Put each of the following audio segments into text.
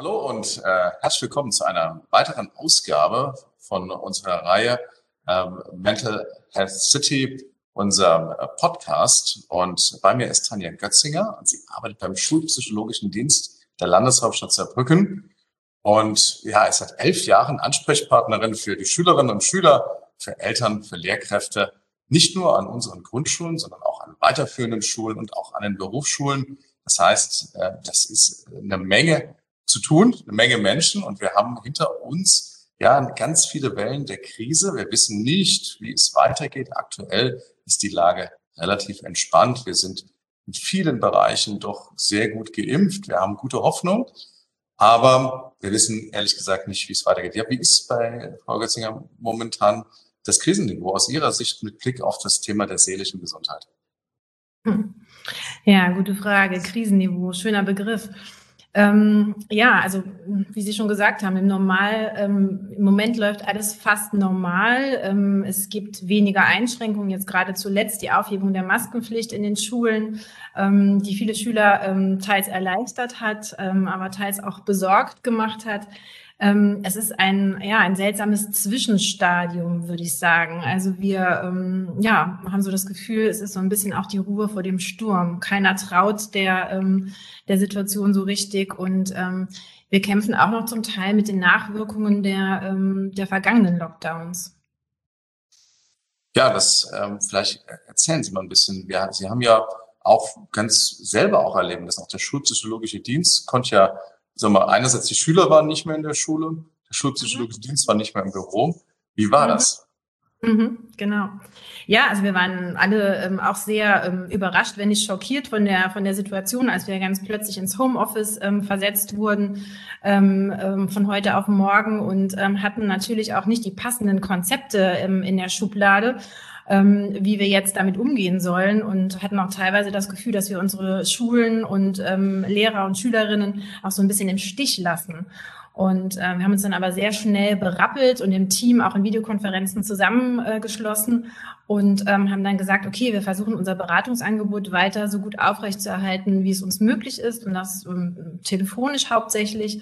Hallo und äh, herzlich willkommen zu einer weiteren Ausgabe von unserer Reihe ähm, Mental Health City, unserem äh, Podcast. Und bei mir ist Tanja Götzinger und sie arbeitet beim Schulpsychologischen Dienst der Landeshauptstadt Saarbrücken. Und ja, ist seit elf Jahren Ansprechpartnerin für die Schülerinnen und Schüler, für Eltern, für Lehrkräfte, nicht nur an unseren Grundschulen, sondern auch an weiterführenden Schulen und auch an den Berufsschulen. Das heißt, äh, das ist eine Menge zu tun, eine Menge Menschen und wir haben hinter uns ja ganz viele Wellen der Krise. Wir wissen nicht, wie es weitergeht. Aktuell ist die Lage relativ entspannt. Wir sind in vielen Bereichen doch sehr gut geimpft. Wir haben gute Hoffnung. Aber wir wissen ehrlich gesagt nicht, wie es weitergeht. Ja, wie ist bei Frau Götzinger momentan das Krisenniveau aus Ihrer Sicht mit Blick auf das Thema der seelischen Gesundheit? Hm. Ja, gute Frage. Krisenniveau, schöner Begriff. Ähm, ja, also wie Sie schon gesagt haben, im Normal, ähm, im Moment läuft alles fast normal. Ähm, es gibt weniger Einschränkungen, jetzt gerade zuletzt die Aufhebung der Maskenpflicht in den Schulen, ähm, die viele Schüler ähm, teils erleichtert hat, ähm, aber teils auch besorgt gemacht hat. Ähm, es ist ein, ja, ein seltsames Zwischenstadium, würde ich sagen. Also wir ähm, ja, haben so das Gefühl, es ist so ein bisschen auch die Ruhe vor dem Sturm. Keiner traut der, ähm, der Situation so richtig und ähm, wir kämpfen auch noch zum Teil mit den Nachwirkungen der, ähm, der vergangenen Lockdowns. Ja, das ähm, vielleicht erzählen Sie mal ein bisschen. Ja, Sie haben ja auch ganz selber auch erleben, dass auch der Schulpsychologische Dienst konnte ja sag mal, einerseits die Schüler waren nicht mehr in der Schule, der Schulpsychologische mhm. Dienst war nicht mehr im Büro. Wie war mhm. das? Mhm, genau. Ja, also wir waren alle ähm, auch sehr ähm, überrascht, wenn nicht schockiert von der von der Situation, als wir ganz plötzlich ins Homeoffice ähm, versetzt wurden ähm, ähm, von heute auf morgen und ähm, hatten natürlich auch nicht die passenden Konzepte in der Schublade ähm, wie wir jetzt damit umgehen sollen und hatten auch teilweise das Gefühl, dass wir unsere Schulen und ähm, Lehrer und Schülerinnen auch so ein bisschen im Stich lassen. Und äh, wir haben uns dann aber sehr schnell berappelt und im Team auch in Videokonferenzen zusammengeschlossen äh, und ähm, haben dann gesagt, okay, wir versuchen unser Beratungsangebot weiter so gut aufrechtzuerhalten, wie es uns möglich ist und das ähm, telefonisch hauptsächlich.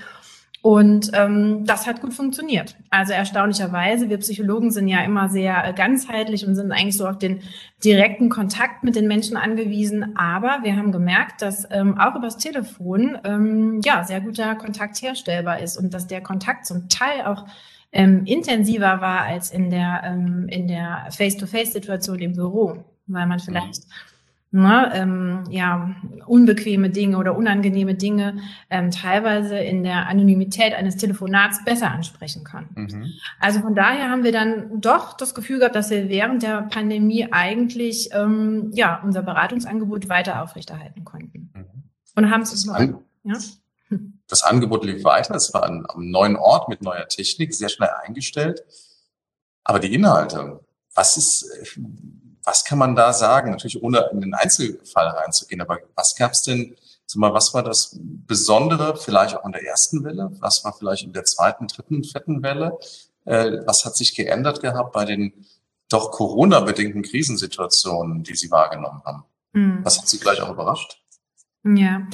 Und ähm, das hat gut funktioniert. Also erstaunlicherweise, wir Psychologen sind ja immer sehr äh, ganzheitlich und sind eigentlich so auf den direkten Kontakt mit den Menschen angewiesen. Aber wir haben gemerkt, dass ähm, auch übers Telefon ähm, ja sehr guter Kontakt herstellbar ist und dass der Kontakt zum Teil auch ähm, intensiver war als in der ähm, in der Face-to-Face-Situation im Büro, weil man vielleicht mhm ne, ähm, ja, unbequeme Dinge oder unangenehme Dinge ähm, teilweise in der Anonymität eines Telefonats besser ansprechen kann. Mhm. Also von daher haben wir dann doch das Gefühl gehabt, dass wir während der Pandemie eigentlich ähm, ja, unser Beratungsangebot weiter aufrechterhalten konnten. Mhm. Und haben es noch. Ja? Das Angebot lief weiter. Es war an, am neuen Ort mit neuer Technik, sehr schnell eingestellt. Aber die Inhalte, was ist, was kann man da sagen? Natürlich ohne in den Einzelfall reinzugehen, aber was gab es denn, sag mal, was war das Besondere vielleicht auch in der ersten Welle? Was war vielleicht in der zweiten, dritten, vierten Welle? Äh, was hat sich geändert gehabt bei den doch Corona-bedingten Krisensituationen, die Sie wahrgenommen haben? Mhm. Was hat Sie gleich auch überrascht? Ja,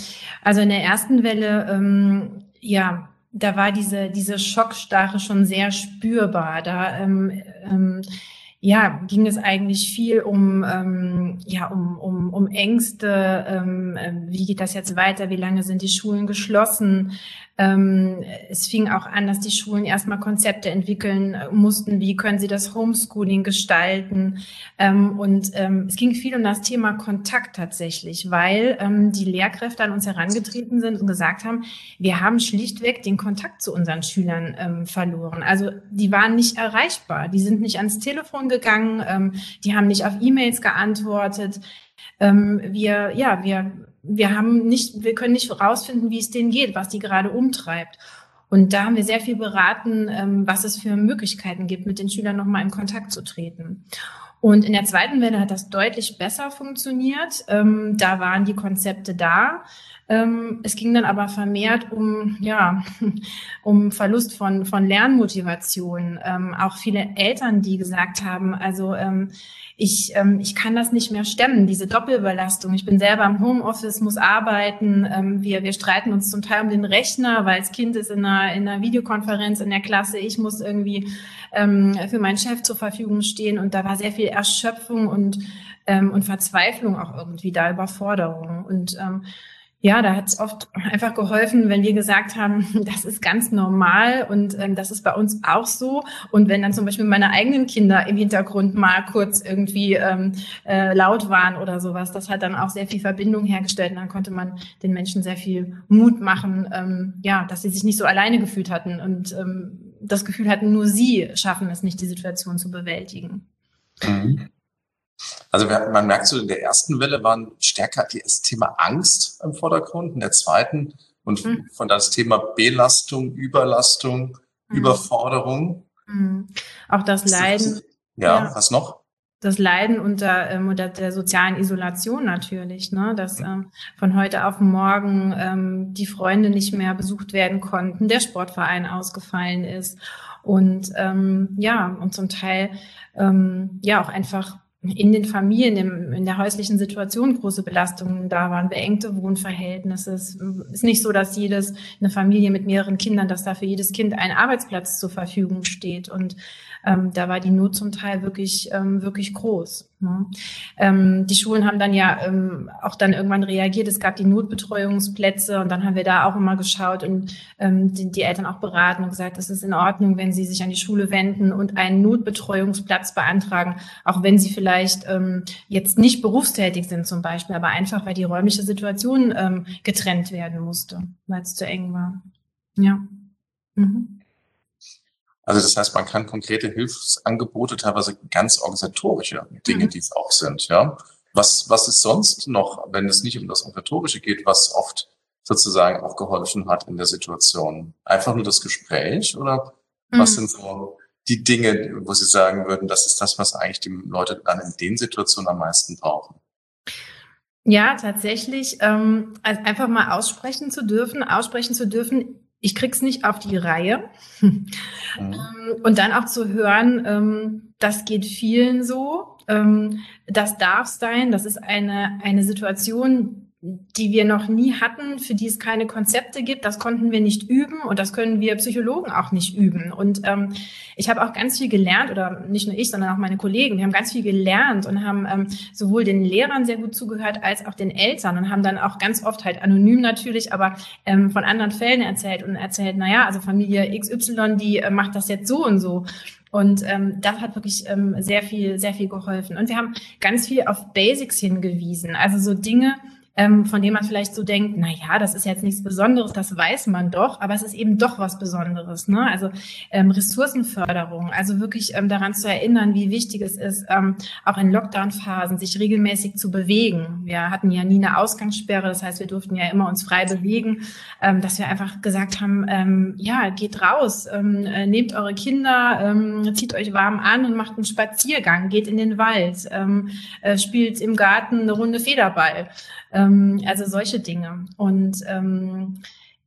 also in der ersten Welle, ähm, ja, da war diese, diese Schockstarre schon sehr spürbar. Da ähm, ähm, ja, ging es eigentlich viel um, ähm, ja, um, um, um Ängste, ähm, äh, wie geht das jetzt weiter, wie lange sind die Schulen geschlossen, ähm, es fing auch an, dass die Schulen erstmal Konzepte entwickeln äh, mussten, wie können sie das Homeschooling gestalten. Ähm, und ähm, es ging viel um das Thema Kontakt tatsächlich, weil ähm, die Lehrkräfte an uns herangetreten sind und gesagt haben, wir haben schlichtweg den Kontakt zu unseren Schülern ähm, verloren. Also die waren nicht erreichbar, die sind nicht ans Telefon gegangen, ähm, die haben nicht auf E-Mails geantwortet. wir, ja, wir wir haben nicht, wir können nicht herausfinden, wie es denen geht, was die gerade umtreibt. Und da haben wir sehr viel beraten, ähm, was es für Möglichkeiten gibt, mit den Schülern nochmal in Kontakt zu treten. Und in der zweiten Welle hat das deutlich besser funktioniert. Ähm, da waren die Konzepte da. Ähm, es ging dann aber vermehrt um, ja, um Verlust von, von Lernmotivation. Ähm, auch viele Eltern, die gesagt haben, also ähm, ich, ähm, ich kann das nicht mehr stemmen, diese Doppelbelastung. Ich bin selber im Homeoffice, muss arbeiten. Ähm, wir, wir streiten uns zum Teil um den Rechner, weil das Kind ist in einer, in einer Videokonferenz in der Klasse. Ich muss irgendwie ähm, für meinen Chef zur Verfügung stehen. Und da war sehr viel Erschöpfung und, ähm, und Verzweiflung auch irgendwie da, Überforderung. Und ähm, ja, da hat es oft einfach geholfen, wenn wir gesagt haben, das ist ganz normal und ähm, das ist bei uns auch so. Und wenn dann zum Beispiel meine eigenen Kinder im Hintergrund mal kurz irgendwie ähm, äh, laut waren oder sowas, das hat dann auch sehr viel Verbindung hergestellt. Und dann konnte man den Menschen sehr viel Mut machen, ähm, ja, dass sie sich nicht so alleine gefühlt hatten und ähm, das Gefühl hatten, nur sie schaffen es nicht, die Situation zu bewältigen. Mhm. Also man merkt so, in der ersten Welle waren stärker das Thema Angst im Vordergrund, in der zweiten und mhm. von das Thema Belastung, Überlastung, mhm. Überforderung. Mhm. Auch das Leiden. Ja, ja, was noch? Das Leiden unter, ähm, unter der sozialen Isolation natürlich, ne? dass ähm, von heute auf morgen ähm, die Freunde nicht mehr besucht werden konnten, der Sportverein ausgefallen ist und ähm, ja, und zum Teil ähm, ja auch einfach in den Familien, im, in der häuslichen Situation große Belastungen da waren, beengte Wohnverhältnisse. Es ist nicht so, dass jedes, eine Familie mit mehreren Kindern, dass da für jedes Kind ein Arbeitsplatz zur Verfügung steht. Und ähm, da war die Not zum Teil wirklich, ähm, wirklich groß. Ne? Ähm, die Schulen haben dann ja ähm, auch dann irgendwann reagiert. Es gab die Notbetreuungsplätze und dann haben wir da auch immer geschaut und ähm, die, die Eltern auch beraten und gesagt, es ist in Ordnung, wenn sie sich an die Schule wenden und einen Notbetreuungsplatz beantragen, auch wenn sie vielleicht ähm, jetzt nicht berufstätig sind zum Beispiel, aber einfach, weil die räumliche Situation ähm, getrennt werden musste, weil es zu eng war. Ja. Mhm. Also das heißt, man kann konkrete Hilfsangebote, teilweise ganz organisatorische Dinge, mhm. die es auch sind, ja. Was, was ist sonst noch, wenn es nicht um das Organisatorische geht, was oft sozusagen auch geholfen hat in der Situation? Einfach nur das Gespräch oder mhm. was sind so die Dinge, wo Sie sagen würden, das ist das, was eigentlich die Leute dann in den Situationen am meisten brauchen? Ja, tatsächlich, ähm, also einfach mal aussprechen zu dürfen, aussprechen zu dürfen, ich krieg's nicht auf die Reihe. Mhm. Ähm, und dann auch zu hören, ähm, das geht vielen so, ähm, das darf sein, das ist eine, eine Situation, die wir noch nie hatten, für die es keine Konzepte gibt. Das konnten wir nicht üben und das können wir Psychologen auch nicht üben. Und ähm, ich habe auch ganz viel gelernt, oder nicht nur ich, sondern auch meine Kollegen, wir haben ganz viel gelernt und haben ähm, sowohl den Lehrern sehr gut zugehört als auch den Eltern und haben dann auch ganz oft halt anonym natürlich, aber ähm, von anderen Fällen erzählt und erzählt, na ja, also Familie XY, die äh, macht das jetzt so und so. Und ähm, das hat wirklich ähm, sehr viel, sehr viel geholfen. Und wir haben ganz viel auf Basics hingewiesen. Also so Dinge, ähm, von dem man vielleicht so denkt, na ja, das ist jetzt nichts Besonderes, das weiß man doch, aber es ist eben doch was Besonderes. Ne? Also ähm, Ressourcenförderung, also wirklich ähm, daran zu erinnern, wie wichtig es ist, ähm, auch in Lockdown-Phasen sich regelmäßig zu bewegen. Wir hatten ja nie eine Ausgangssperre, das heißt, wir durften ja immer uns frei bewegen, ähm, dass wir einfach gesagt haben, ähm, ja, geht raus, äh, nehmt eure Kinder, zieht euch warm an und macht einen Spaziergang, geht in den Wald, äh, spielt im Garten eine Runde Federball. Ähm, also solche Dinge. Und ähm,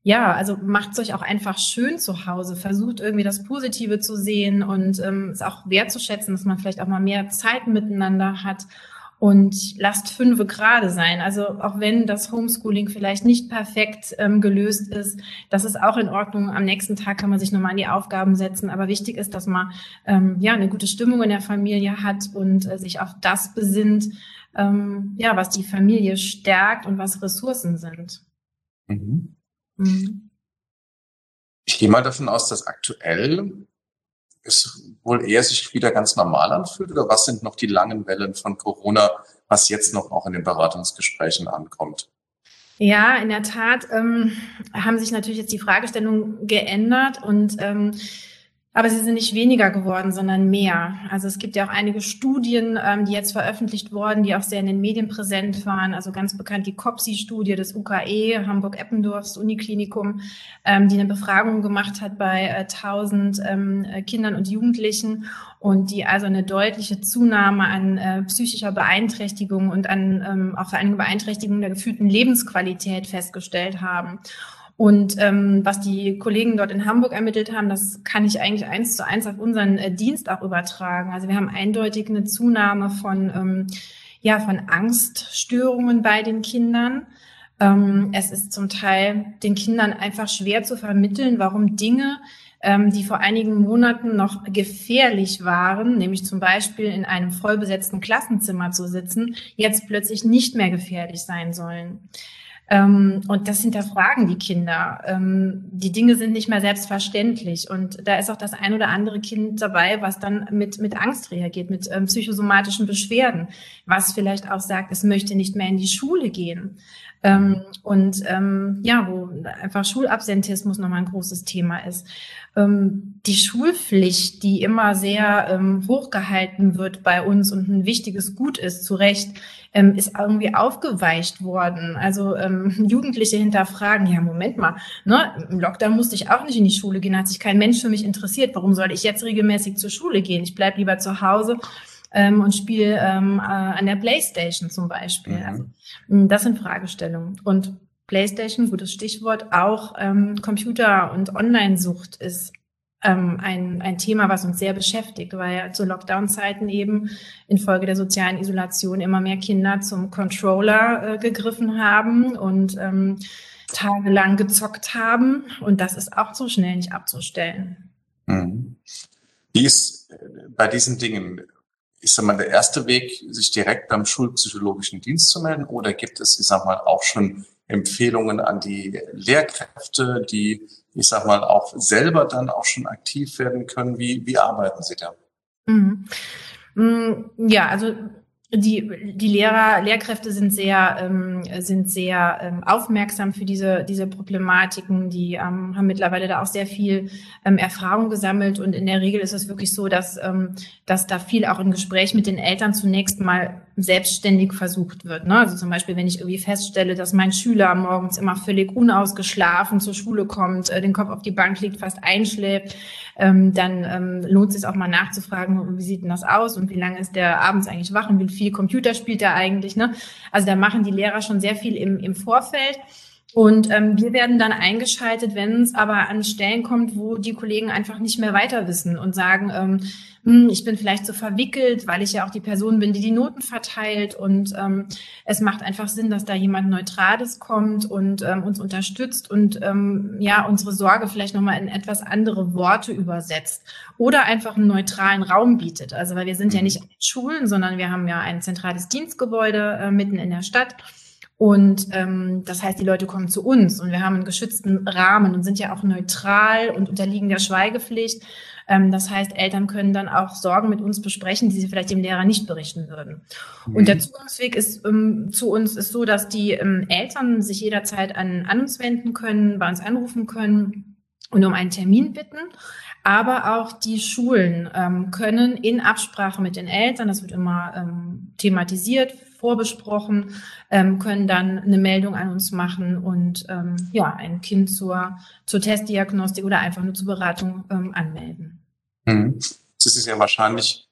ja, also macht es euch auch einfach schön zu Hause. Versucht irgendwie das Positive zu sehen und ähm, es auch wertzuschätzen, dass man vielleicht auch mal mehr Zeit miteinander hat. Und lasst fünfe gerade sein. Also auch wenn das Homeschooling vielleicht nicht perfekt ähm, gelöst ist, das ist auch in Ordnung. Am nächsten Tag kann man sich nochmal an die Aufgaben setzen. Aber wichtig ist, dass man ähm, ja eine gute Stimmung in der Familie hat und äh, sich auf das besinnt, ähm, ja, was die Familie stärkt und was Ressourcen sind. Mhm. Mhm. Ich gehe mal davon aus, dass aktuell es wohl eher sich wieder ganz normal anfühlt oder was sind noch die langen Wellen von Corona, was jetzt noch auch in den Beratungsgesprächen ankommt? Ja, in der Tat ähm, haben sich natürlich jetzt die Fragestellungen geändert und ähm, Aber sie sind nicht weniger geworden, sondern mehr. Also es gibt ja auch einige Studien, ähm, die jetzt veröffentlicht wurden, die auch sehr in den Medien präsent waren. Also ganz bekannt die COPSI-Studie des UKE, Hamburg-Eppendorfs Uniklinikum, ähm, die eine Befragung gemacht hat bei äh, 1000 ähm, Kindern und Jugendlichen und die also eine deutliche Zunahme an äh, psychischer Beeinträchtigung und an ähm, auch vor allem Beeinträchtigung der gefühlten Lebensqualität festgestellt haben. Und ähm, was die Kollegen dort in Hamburg ermittelt haben, das kann ich eigentlich eins zu eins auf unseren äh, Dienst auch übertragen. Also wir haben eindeutig eine Zunahme von, ähm, ja, von Angststörungen bei den Kindern. Ähm, es ist zum Teil den Kindern einfach schwer zu vermitteln, warum Dinge, ähm, die vor einigen Monaten noch gefährlich waren, nämlich zum Beispiel in einem vollbesetzten Klassenzimmer zu sitzen, jetzt plötzlich nicht mehr gefährlich sein sollen. Ähm, und das hinterfragen die Kinder. Ähm, die Dinge sind nicht mehr selbstverständlich. Und da ist auch das ein oder andere Kind dabei, was dann mit, mit Angst reagiert, mit ähm, psychosomatischen Beschwerden, was vielleicht auch sagt, es möchte nicht mehr in die Schule gehen. Ähm, und ähm, ja, wo einfach Schulabsentismus nochmal ein großes Thema ist. Ähm, die Schulpflicht, die immer sehr hochgehalten wird bei uns und ein wichtiges Gut ist, zu Recht, ähm, ist irgendwie aufgeweicht worden. Also ähm, Jugendliche hinterfragen, ja, Moment mal, ne, im Lockdown musste ich auch nicht in die Schule gehen, hat sich kein Mensch für mich interessiert. Warum soll ich jetzt regelmäßig zur Schule gehen? Ich bleib lieber zu Hause ähm, und spiele ähm, äh, an der Playstation zum Beispiel. Mhm. Also, das sind Fragestellungen. Und Playstation, gutes Stichwort, auch ähm, Computer- und Online-Sucht ist ähm, ein, ein Thema, was uns sehr beschäftigt, weil zu Lockdown-Zeiten eben infolge der sozialen Isolation immer mehr Kinder zum Controller äh, gegriffen haben und ähm, tagelang gezockt haben. Und das ist auch so schnell nicht abzustellen. Mhm. Wie ist äh, bei diesen Dingen, ist mal der erste Weg, sich direkt beim schulpsychologischen Dienst zu melden? Oder gibt es, ich sag mal, auch schon Empfehlungen an die Lehrkräfte, die ich sag mal, auch selber dann auch schon aktiv werden können? Wie, wie arbeiten Sie da? Mhm. Mm, ja, also die, die Lehrer, Lehrkräfte sind sehr, ähm, sind sehr ähm, aufmerksam für diese, diese Problematiken. Die ähm, haben mittlerweile da auch sehr viel ähm, Erfahrung gesammelt. Und in der Regel ist es wirklich so, dass, ähm, dass da viel auch im Gespräch mit den Eltern zunächst mal selbstständig versucht wird. Ne? Also zum Beispiel, wenn ich irgendwie feststelle, dass mein Schüler morgens immer völlig unausgeschlafen zur Schule kommt, äh, den Kopf auf die Bank liegt, fast einschläft, ähm, dann ähm, lohnt es sich auch mal nachzufragen, wie sieht denn das aus und wie lange ist der abends eigentlich wach und wie viel Computer spielt er eigentlich. Ne? Also da machen die Lehrer schon sehr viel im, im Vorfeld. Und ähm, wir werden dann eingeschaltet, wenn es aber an Stellen kommt, wo die Kollegen einfach nicht mehr weiter wissen und sagen, ähm, hm, ich bin vielleicht so verwickelt, weil ich ja auch die Person bin, die die Noten verteilt. Und ähm, es macht einfach Sinn, dass da jemand Neutrales kommt und ähm, uns unterstützt und ähm, ja unsere Sorge vielleicht nochmal in etwas andere Worte übersetzt oder einfach einen neutralen Raum bietet. Also weil wir sind ja mhm. nicht Schulen, sondern wir haben ja ein zentrales Dienstgebäude äh, mitten in der Stadt. Und ähm, das heißt, die Leute kommen zu uns und wir haben einen geschützten Rahmen und sind ja auch neutral und unterliegen der Schweigepflicht. Ähm, das heißt, Eltern können dann auch Sorgen mit uns besprechen, die sie vielleicht dem Lehrer nicht berichten würden. Mhm. Und der Zugangsweg ist ähm, zu uns ist so, dass die ähm, Eltern sich jederzeit an, an uns wenden können, bei uns anrufen können und um einen Termin bitten. Aber auch die Schulen ähm, können in Absprache mit den Eltern, das wird immer ähm, thematisiert, vorbesprochen, ähm, können dann eine Meldung an uns machen und ähm, ja, ein Kind zur, zur Testdiagnostik oder einfach nur zur Beratung ähm, anmelden. Mhm. Es ist ja wahrscheinlich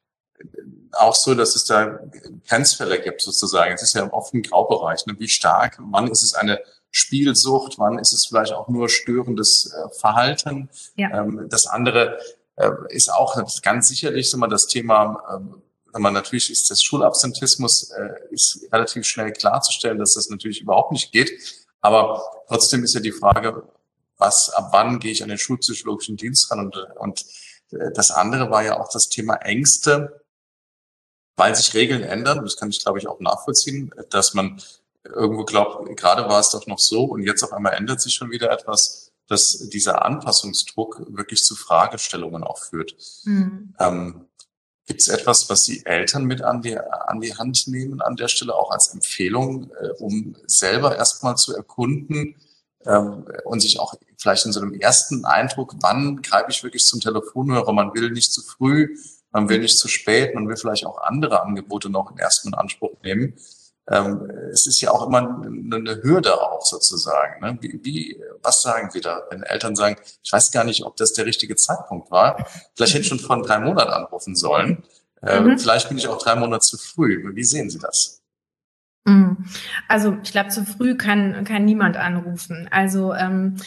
auch so, dass es da Grenzfälle gibt sozusagen. Es ist ja oft ein Graubereich. Ne? Wie stark, wann ist es eine Spielsucht, wann ist es vielleicht auch nur störendes äh, Verhalten. Ja. Ähm, das andere äh, ist auch ganz sicherlich so mal das Thema ähm, man natürlich ist das Schulabsentismus äh, ist relativ schnell klarzustellen, dass das natürlich überhaupt nicht geht. Aber trotzdem ist ja die Frage, was, ab wann gehe ich an den schulpsychologischen Dienst ran? Und, und äh, das andere war ja auch das Thema Ängste, weil sich Regeln ändern. Das kann ich, glaube ich, auch nachvollziehen, dass man irgendwo glaubt, gerade war es doch noch so und jetzt auf einmal ändert sich schon wieder etwas, dass dieser Anpassungsdruck wirklich zu Fragestellungen auch führt. Mhm. Ähm, Gibt es etwas, was die Eltern mit an die, an die Hand nehmen an der Stelle, auch als Empfehlung, äh, um selber erstmal zu erkunden ähm, und sich auch vielleicht in so einem ersten Eindruck, wann greife ich wirklich zum Telefonhörer? Man will nicht zu früh, man will nicht zu spät, man will vielleicht auch andere Angebote noch im ersten Anspruch nehmen. Ähm, es ist ja auch immer eine Hürde auch sozusagen. Ne? Wie, wie, was sagen wir da, wenn Eltern sagen, ich weiß gar nicht, ob das der richtige Zeitpunkt war. Vielleicht hätte ich schon vor drei Monaten anrufen sollen. Äh, mhm. Vielleicht bin ich auch drei Monate zu früh. Wie sehen Sie das? Mhm. Also ich glaube, zu früh kann, kann niemand anrufen. Also ähm,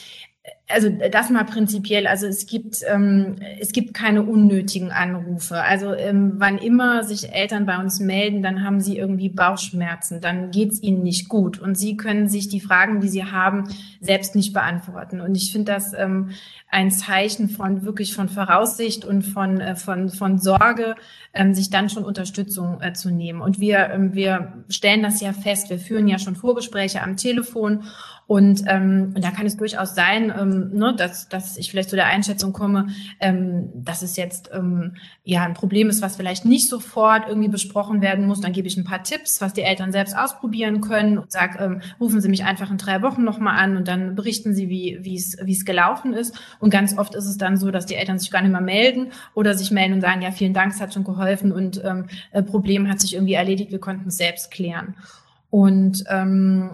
also das mal prinzipiell, also es gibt, ähm, es gibt keine unnötigen Anrufe. Also ähm, wann immer sich Eltern bei uns melden, dann haben sie irgendwie Bauchschmerzen, dann geht's ihnen nicht gut und sie können sich die Fragen, die sie haben, selbst nicht beantworten. Und ich finde das ähm, ein Zeichen von wirklich von Voraussicht und von, äh, von, von Sorge, ähm, sich dann schon Unterstützung äh, zu nehmen. Und wir, ähm, wir stellen das ja fest, wir führen ja schon Vorgespräche am Telefon und ähm, da kann es durchaus sein, ähm, ne, dass, dass ich vielleicht zu der Einschätzung komme, ähm, dass es jetzt ähm, ja ein Problem ist, was vielleicht nicht sofort irgendwie besprochen werden muss. Dann gebe ich ein paar Tipps, was die Eltern selbst ausprobieren können und sage, ähm, rufen Sie mich einfach in drei Wochen nochmal an und dann berichten Sie, wie wie es wie es gelaufen ist. Und ganz oft ist es dann so, dass die Eltern sich gar nicht mehr melden oder sich melden und sagen, ja, vielen Dank, es hat schon geholfen und ähm, äh, Problem hat sich irgendwie erledigt, wir konnten es selbst klären. Und ähm,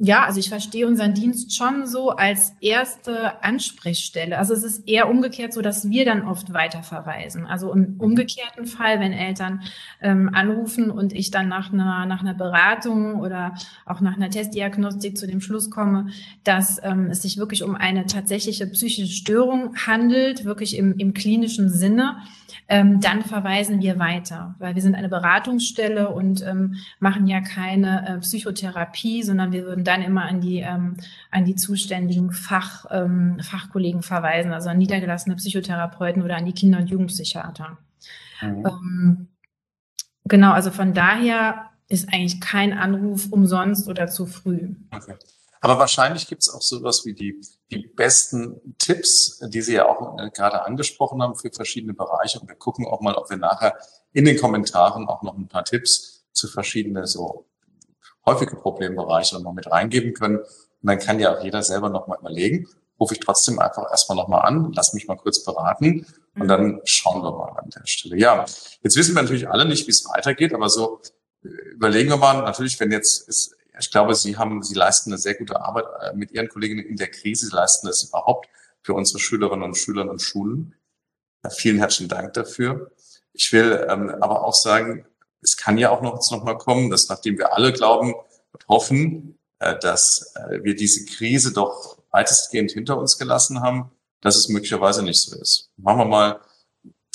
ja, also ich verstehe unseren Dienst schon so als erste Ansprechstelle. Also es ist eher umgekehrt so, dass wir dann oft weiterverweisen. Also im umgekehrten Fall, wenn Eltern ähm, anrufen und ich dann nach einer, nach einer Beratung oder auch nach einer Testdiagnostik zu dem Schluss komme, dass ähm, es sich wirklich um eine tatsächliche psychische Störung handelt, wirklich im, im klinischen Sinne, ähm, dann verweisen wir weiter, weil wir sind eine Beratungsstelle und ähm, machen ja keine äh, Psychotherapie, sondern wir würden dann immer an die, ähm, an die zuständigen Fach, ähm, Fachkollegen verweisen, also an niedergelassene Psychotherapeuten oder an die Kinder- und Jugendpsychiater. Mhm. Ähm, genau, also von daher ist eigentlich kein Anruf umsonst oder zu früh. Okay. Aber wahrscheinlich gibt es auch sowas wie die, die besten Tipps, die Sie ja auch äh, gerade angesprochen haben für verschiedene Bereiche. Und wir gucken auch mal, ob wir nachher in den Kommentaren auch noch ein paar Tipps zu verschiedenen so häufige Problembereiche noch mit reingeben können. Und dann kann ja auch jeder selber noch mal überlegen, rufe ich trotzdem einfach erstmal noch mal an, lass mich mal kurz beraten und dann schauen wir mal an der Stelle. Ja, jetzt wissen wir natürlich alle nicht, wie es weitergeht, aber so äh, überlegen wir mal, natürlich, wenn jetzt ist, ich glaube, Sie haben, Sie leisten eine sehr gute Arbeit äh, mit Ihren Kolleginnen in der Krise. Sie leisten das überhaupt für unsere Schülerinnen und Schüler und Schulen. Ja, vielen herzlichen Dank dafür. Ich will ähm, aber auch sagen, es kann ja auch noch, noch mal kommen, dass nachdem wir alle glauben und hoffen, äh, dass äh, wir diese Krise doch weitestgehend hinter uns gelassen haben, dass es möglicherweise nicht so ist. Machen wir mal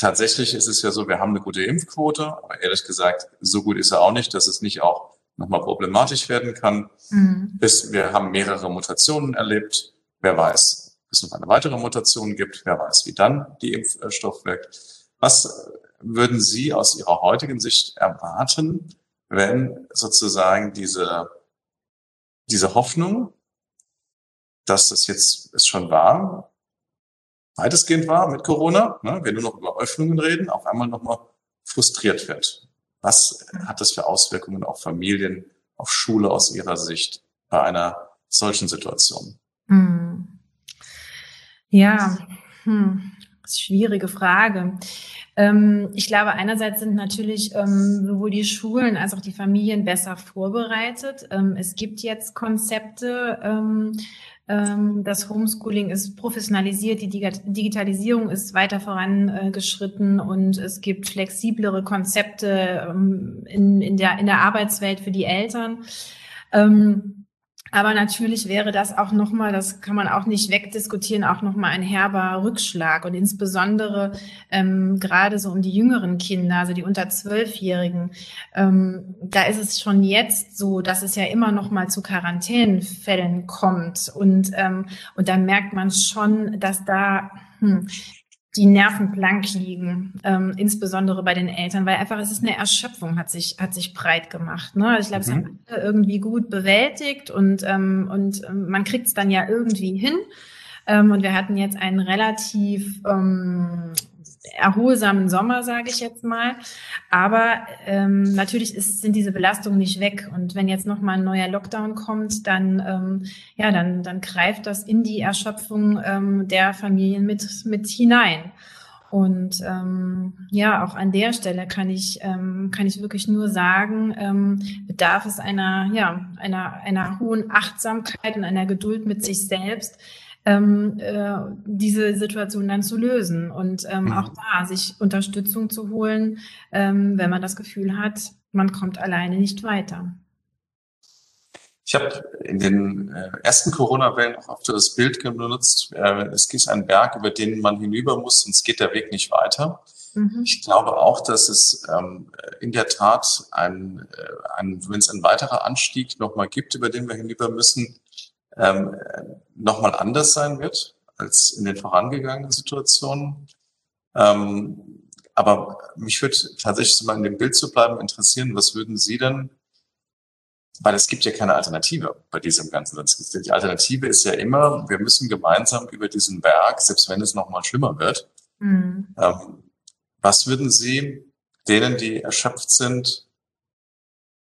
Tatsächlich ist es ja so, wir haben eine gute Impfquote, aber ehrlich gesagt, so gut ist er auch nicht, dass es nicht auch nochmal problematisch werden kann. Mhm. Bis wir haben mehrere Mutationen erlebt. Wer weiß, ob es noch eine weitere Mutation gibt. Wer weiß, wie dann die Impfstoff wirkt. Was würden Sie aus Ihrer heutigen Sicht erwarten, wenn sozusagen diese, diese Hoffnung, dass das jetzt es schon war, weitestgehend war mit Corona, ne, wir nur noch über Öffnungen reden, auf einmal nochmal frustriert wird? Was hat das für Auswirkungen auf Familien, auf Schule aus Ihrer Sicht bei einer solchen Situation? Hm. Ja, hm. Schwierige Frage. Ähm, ich glaube, einerseits sind natürlich ähm, sowohl die Schulen als auch die Familien besser vorbereitet. Ähm, es gibt jetzt Konzepte, das Homeschooling ist professionalisiert, die Digitalisierung ist weiter vorangeschritten und es gibt flexiblere Konzepte in, der, in der Arbeitswelt für die Eltern. Aber natürlich wäre das auch nochmal, das kann man auch nicht wegdiskutieren, auch nochmal ein herber Rückschlag. Und insbesondere ähm, gerade so um die jüngeren Kinder, also die unter Zwölfjährigen, ähm, da ist es schon jetzt so, dass es ja immer nochmal zu Quarantänenfällen kommt. Und, ähm, und da merkt man schon, dass da hm, die Nerven blank liegen, ähm, insbesondere bei den Eltern, weil einfach es ist eine Erschöpfung, hat sich, hat sich breit gemacht. Ne? Ich glaube, mhm. es haben alle irgendwie gut bewältigt und, ähm, und ähm, man kriegt es dann ja irgendwie hin. Ähm, und wir hatten jetzt einen relativ ähm, erholsamen Sommer, sage ich jetzt mal. Aber ähm, natürlich ist, sind diese Belastungen nicht weg. Und wenn jetzt nochmal ein neuer Lockdown kommt, dann, ähm, ja, dann, dann greift das in die Erschöpfung ähm, der Familien mit, mit hinein. Und ähm, ja, auch an der Stelle kann ich ähm, kann ich wirklich nur sagen, ähm, bedarf es einer ja einer einer hohen Achtsamkeit und einer Geduld mit sich selbst, ähm, äh, diese Situation dann zu lösen und ähm, mhm. auch da sich Unterstützung zu holen, ähm, wenn man das Gefühl hat, man kommt alleine nicht weiter. Ich habe in den äh, ersten Corona-Wellen auch oft das Bild benutzt, äh, es gibt einen Berg, über den man hinüber muss, sonst geht der Weg nicht weiter. Mhm. Ich glaube auch, dass es ähm, in der Tat ein, äh, ein wenn es ein weiterer Anstieg nochmal gibt, über den wir hinüber müssen, ähm, nochmal anders sein wird als in den vorangegangenen Situationen. Ähm, aber mich würde tatsächlich mal in dem Bild zu bleiben interessieren, was würden Sie denn weil es gibt ja keine Alternative bei diesem Ganzen. Die Alternative ist ja immer, wir müssen gemeinsam über diesen Berg, selbst wenn es nochmal schlimmer wird. Mhm. Ähm, was würden Sie denen, die erschöpft sind,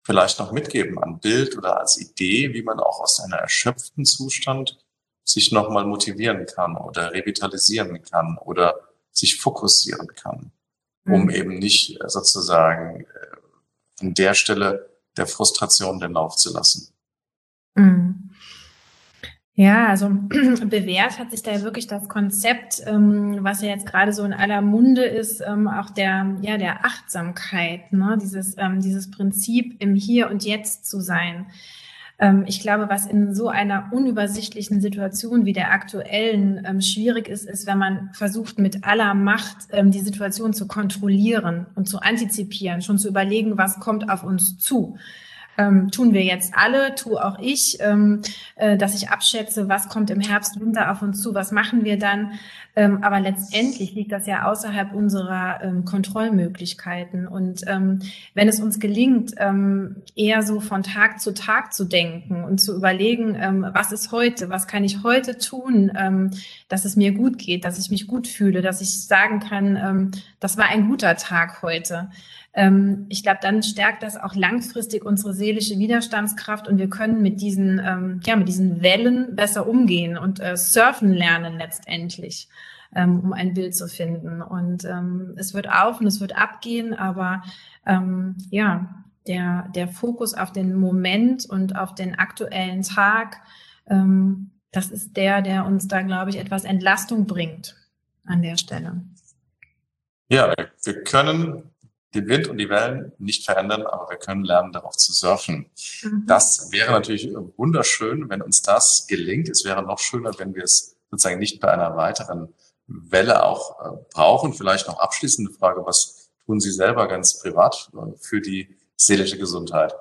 vielleicht noch mitgeben an Bild oder als Idee, wie man auch aus einem erschöpften Zustand sich nochmal motivieren kann oder revitalisieren kann oder sich fokussieren kann, um mhm. eben nicht sozusagen äh, an der Stelle der Frustration den Lauf zu lassen. Mhm. Ja, also bewährt hat sich da wirklich das Konzept, ähm, was ja jetzt gerade so in aller Munde ist, ähm, auch der, ja, der Achtsamkeit, ne? dieses, ähm, dieses Prinzip im Hier und Jetzt zu sein. Ähm, ich glaube, was in so einer unübersichtlichen Situation wie der aktuellen ähm, schwierig ist, ist, wenn man versucht, mit aller Macht ähm, die Situation zu kontrollieren und zu antizipieren, schon zu überlegen, was kommt auf uns zu ähm, tun wir jetzt alle, tu auch ich, ähm, äh, dass ich abschätze, was kommt im Herbst, Winter auf uns zu, was machen wir dann. Ähm, aber letztendlich liegt das ja außerhalb unserer ähm, Kontrollmöglichkeiten. Und ähm, wenn es uns gelingt, ähm, eher so von Tag zu Tag zu denken und zu überlegen, ähm, was ist heute, was kann ich heute tun, ähm, dass es mir gut geht, dass ich mich gut fühle, dass ich sagen kann, ähm, das war ein guter Tag heute. Ähm, ich glaube, dann stärkt das auch langfristig unsere seelische Widerstandskraft und wir können mit diesen, ähm, ja, mit diesen Wellen besser umgehen und äh, surfen lernen letztendlich, ähm, um ein Bild zu finden. Und ähm, es wird auf und es wird abgehen, aber ähm, ja, der, der Fokus auf den Moment und auf den aktuellen Tag, ähm, das ist der, der uns da, glaube ich, etwas Entlastung bringt an der Stelle. Ja, wir können den Wind und die Wellen nicht verändern, aber wir können lernen, darauf zu surfen. Mhm. Das wäre natürlich wunderschön, wenn uns das gelingt. Es wäre noch schöner, wenn wir es sozusagen nicht bei einer weiteren Welle auch äh, brauchen. Vielleicht noch abschließende Frage, was tun Sie selber ganz privat äh, für die seelische Gesundheit?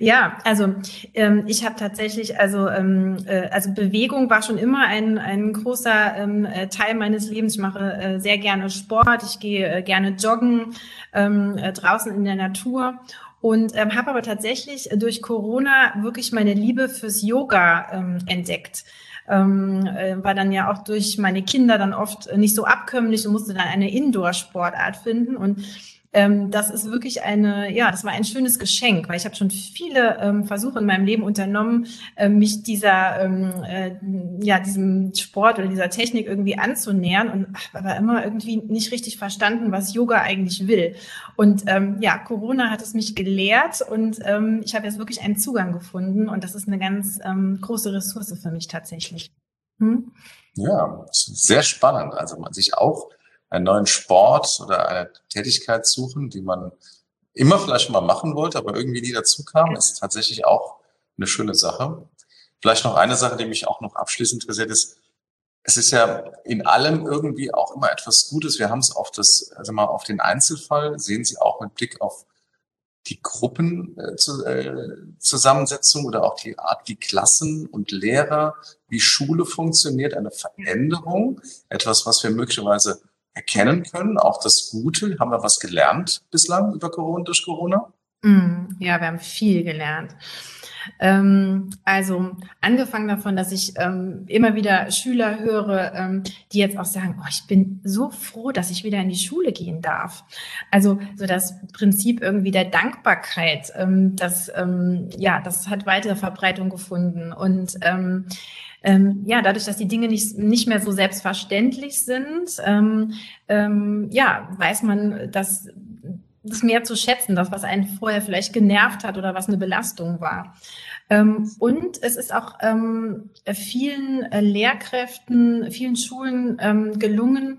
Ja, also ähm, ich habe tatsächlich, also, ähm, äh, also Bewegung war schon immer ein, ein großer ähm, äh, Teil meines Lebens. Ich mache äh, sehr gerne Sport, ich gehe äh, gerne joggen ähm, äh, draußen in der Natur und ähm, habe aber tatsächlich durch Corona wirklich meine Liebe fürs Yoga ähm, entdeckt. Ähm, äh, war dann ja auch durch meine Kinder dann oft nicht so abkömmlich und musste dann eine Indoor-Sportart finden und ähm, das ist wirklich eine, ja, das war ein schönes Geschenk, weil ich habe schon viele ähm, Versuche in meinem Leben unternommen, äh, mich dieser, ähm, äh, ja, diesem Sport oder dieser Technik irgendwie anzunähern und aber immer irgendwie nicht richtig verstanden, was Yoga eigentlich will. Und ähm, ja, Corona hat es mich gelehrt und ähm, ich habe jetzt wirklich einen Zugang gefunden und das ist eine ganz ähm, große Ressource für mich tatsächlich. Hm? Ja, sehr spannend. Also man sich auch einen neuen Sport oder eine Tätigkeit suchen, die man immer vielleicht mal machen wollte, aber irgendwie nie dazu kam, ist tatsächlich auch eine schöne Sache. Vielleicht noch eine Sache, die mich auch noch abschließend interessiert ist. Es ist ja in allem irgendwie auch immer etwas Gutes. Wir haben es auf das, also mal auf den Einzelfall, sehen Sie auch mit Blick auf die Gruppenzusammensetzung äh, oder auch die Art, wie Klassen und Lehrer, wie Schule funktioniert, eine Veränderung, etwas, was wir möglicherweise erkennen können, auch das Gute. Haben wir was gelernt bislang über Corona, durch Corona? Mm, ja, wir haben viel gelernt. Ähm, also angefangen davon, dass ich ähm, immer wieder Schüler höre, ähm, die jetzt auch sagen, oh, ich bin so froh, dass ich wieder in die Schule gehen darf. Also so das Prinzip irgendwie der Dankbarkeit, ähm, das ähm, ja, das hat weitere Verbreitung gefunden und ähm, ja, dadurch, dass die Dinge nicht, nicht mehr so selbstverständlich sind, ähm, ähm, ja, weiß man, dass das mehr zu schätzen, das, was einen vorher vielleicht genervt hat oder was eine Belastung war. Ähm, und es ist auch ähm, vielen äh, Lehrkräften, vielen Schulen ähm, gelungen,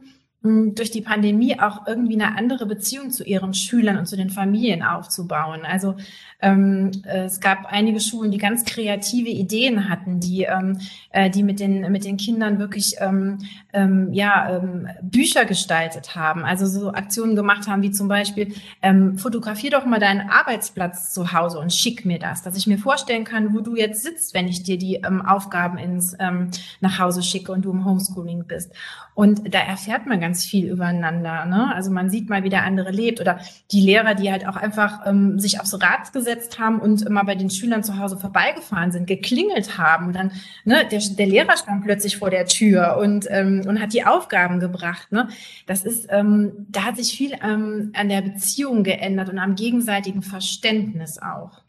durch die Pandemie auch irgendwie eine andere Beziehung zu ihren Schülern und zu den Familien aufzubauen. Also ähm, es gab einige Schulen, die ganz kreative Ideen hatten, die, ähm, äh, die mit den, mit den Kindern wirklich ähm, ähm, ja, ähm, Bücher gestaltet haben. Also so Aktionen gemacht haben, wie zum Beispiel, ähm, fotografier doch mal deinen Arbeitsplatz zu Hause und schick mir das, dass ich mir vorstellen kann, wo du jetzt sitzt, wenn ich dir die ähm, Aufgaben ins ähm, nach Hause schicke und du im Homeschooling bist. Und da erfährt man ganz viel übereinander. Ne? Also man sieht mal, wie der andere lebt oder die Lehrer, die halt auch einfach ähm, sich aufs Rad gesetzt haben und immer bei den Schülern zu Hause vorbeigefahren sind, geklingelt haben. Und dann, ne, der, der Lehrer stand plötzlich vor der Tür und, ähm, und hat die Aufgaben gebracht. Ne? Das ist, ähm, da hat sich viel ähm, an der Beziehung geändert und am gegenseitigen Verständnis auch.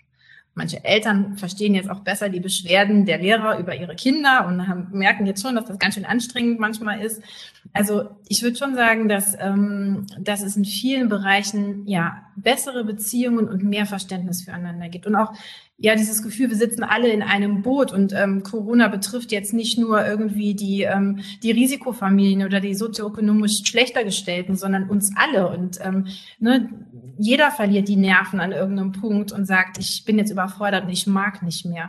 Manche Eltern verstehen jetzt auch besser die Beschwerden der Lehrer über ihre Kinder und haben, merken jetzt schon, dass das ganz schön anstrengend manchmal ist. Also ich würde schon sagen, dass, ähm, dass es in vielen Bereichen ja bessere Beziehungen und mehr Verständnis füreinander gibt. Und auch ja dieses Gefühl, wir sitzen alle in einem Boot und ähm, Corona betrifft jetzt nicht nur irgendwie die, ähm, die Risikofamilien oder die sozioökonomisch schlechter gestellten, sondern uns alle. Und ähm, ne, jeder verliert die Nerven an irgendeinem Punkt und sagt, ich bin jetzt überfordert und ich mag nicht mehr.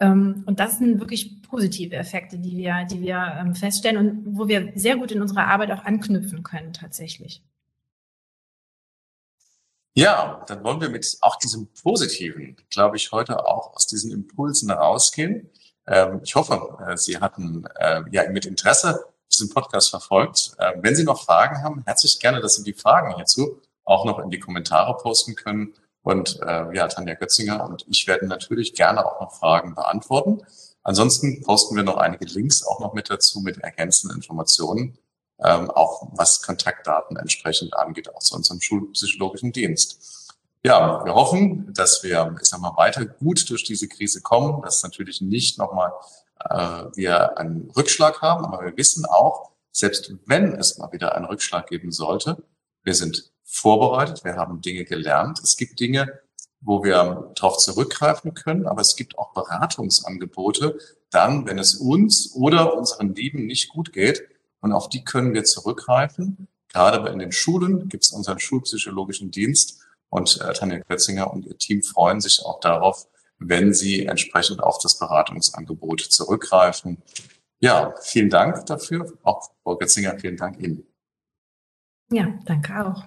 Ähm, und das sind wirklich positive Effekte, die wir, die wir ähm, feststellen und wo wir sehr gut in unserer Arbeit auch anknüpfen können tatsächlich. Ja, dann wollen wir mit auch diesem Positiven, glaube ich, heute auch aus diesen Impulsen rausgehen. Ähm, ich hoffe, äh, Sie hatten äh, ja mit Interesse diesen Podcast verfolgt. Äh, wenn Sie noch Fragen haben, herzlich gerne, dass Sie die Fragen hierzu auch noch in die Kommentare posten können. Und äh, ja, Tanja Götzinger und ich werden natürlich gerne auch noch Fragen beantworten. Ansonsten posten wir noch einige Links auch noch mit dazu mit ergänzenden Informationen ähm, auch was Kontaktdaten entsprechend angeht, auch zu unserem schulpsychologischen Dienst. Ja, wir hoffen, dass wir, ich sag mal, weiter gut durch diese Krise kommen, dass natürlich nicht nochmal äh, wir einen Rückschlag haben, aber wir wissen auch, selbst wenn es mal wieder einen Rückschlag geben sollte, wir sind vorbereitet, wir haben Dinge gelernt. Es gibt Dinge, wo wir darauf zurückgreifen können, aber es gibt auch Beratungsangebote, dann, wenn es uns oder unseren Lieben nicht gut geht, und auf die können wir zurückgreifen. Gerade in den Schulen gibt es unseren schulpsychologischen Dienst und äh, Tanja Klötzinger und ihr Team freuen sich auch darauf, wenn sie entsprechend auf das Beratungsangebot zurückgreifen. Ja, vielen Dank dafür. Auch Frau Götzinger, vielen Dank Ihnen. Ja, danke auch.